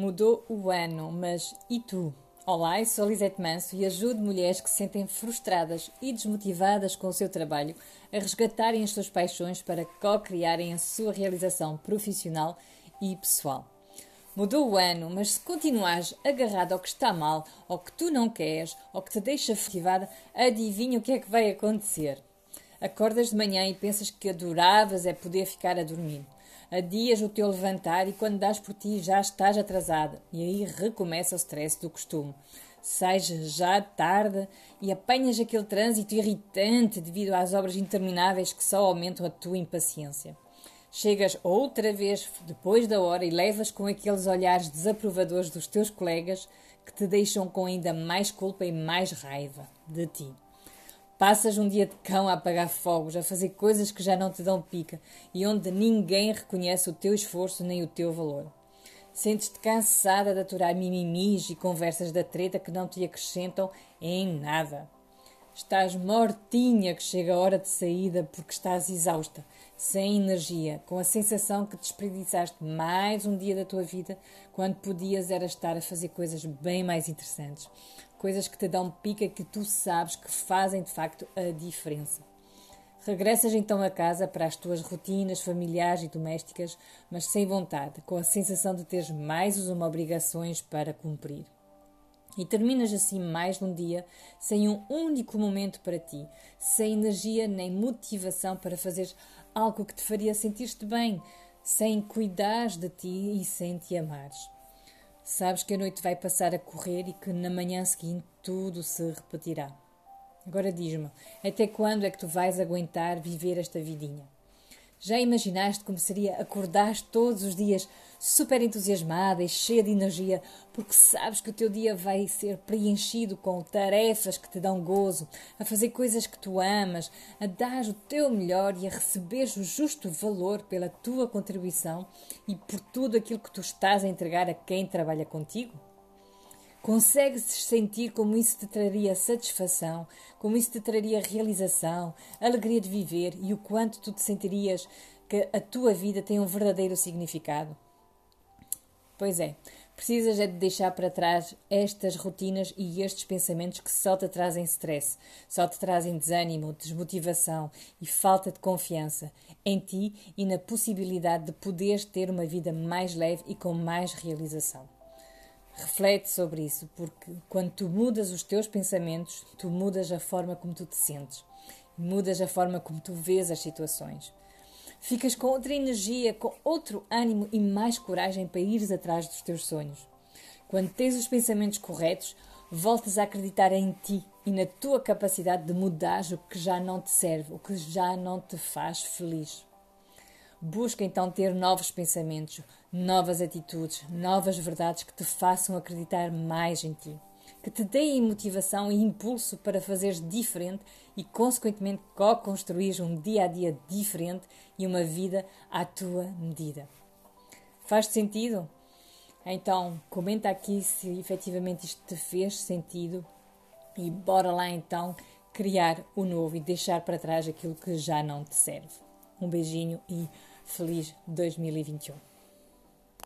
Mudou o ano, mas e tu? Olá, eu sou Lisete Manso e ajudo mulheres que se sentem frustradas e desmotivadas com o seu trabalho a resgatarem as suas paixões para co-criarem a sua realização profissional e pessoal. Mudou o ano, mas se continuares agarrado ao que está mal, ao que tu não queres, ao que te deixa ferrivada, adivinha o que é que vai acontecer. Acordas de manhã e pensas que adoravas é poder ficar a dormir. Adias o teu levantar e quando dás por ti já estás atrasada. E aí recomeça o stress do costume. Sais já tarde e apanhas aquele trânsito irritante devido às obras intermináveis que só aumentam a tua impaciência. Chegas outra vez depois da hora e levas com aqueles olhares desaprovadores dos teus colegas que te deixam com ainda mais culpa e mais raiva de ti. Passas um dia de cão a apagar fogos, a fazer coisas que já não te dão pica e onde ninguém reconhece o teu esforço nem o teu valor. Sentes-te cansada de aturar mimimis e conversas da treta que não te acrescentam em nada. Estás mortinha que chega a hora de saída porque estás exausta, sem energia, com a sensação que desperdiçaste mais um dia da tua vida quando podias era estar a fazer coisas bem mais interessantes. Coisas que te dão pica que tu sabes que fazem de facto a diferença. Regressas então a casa para as tuas rotinas familiares e domésticas, mas sem vontade, com a sensação de teres mais uma obrigações para cumprir. E terminas assim mais um dia sem um único momento para ti, sem energia nem motivação para fazer algo que te faria sentir-te bem, sem cuidares de ti e sem te amares. Sabes que a noite vai passar a correr e que na manhã seguinte tudo se repetirá. Agora diz-me, até quando é que tu vais aguentar viver esta vidinha? Já imaginaste como seria acordar todos os dias super entusiasmada e cheia de energia, porque sabes que o teu dia vai ser preenchido com tarefas que te dão gozo, a fazer coisas que tu amas, a dar o teu melhor e a receber o justo valor pela tua contribuição e por tudo aquilo que tu estás a entregar a quem trabalha contigo? Consegues sentir como isso te traria satisfação, como isso te traria realização, alegria de viver e o quanto tu te sentirias que a tua vida tem um verdadeiro significado? Pois é, precisas é de deixar para trás estas rotinas e estes pensamentos que só te trazem stress, só te trazem desânimo, desmotivação e falta de confiança em ti e na possibilidade de poderes ter uma vida mais leve e com mais realização. Reflete sobre isso, porque quando tu mudas os teus pensamentos, tu mudas a forma como tu te sentes, mudas a forma como tu vês as situações. Ficas com outra energia, com outro ânimo e mais coragem para ires atrás dos teus sonhos. Quando tens os pensamentos corretos, voltas a acreditar em ti e na tua capacidade de mudar o que já não te serve, o que já não te faz feliz. Busca então ter novos pensamentos, novas atitudes, novas verdades que te façam acreditar mais em ti, que te deem motivação e impulso para fazeres diferente e, consequentemente, co-construir um dia a dia diferente e uma vida à tua medida. Faz sentido? Então, comenta aqui se efetivamente isto te fez sentido e bora lá então criar o novo e deixar para trás aquilo que já não te serve. Um beijinho e feliz 2021.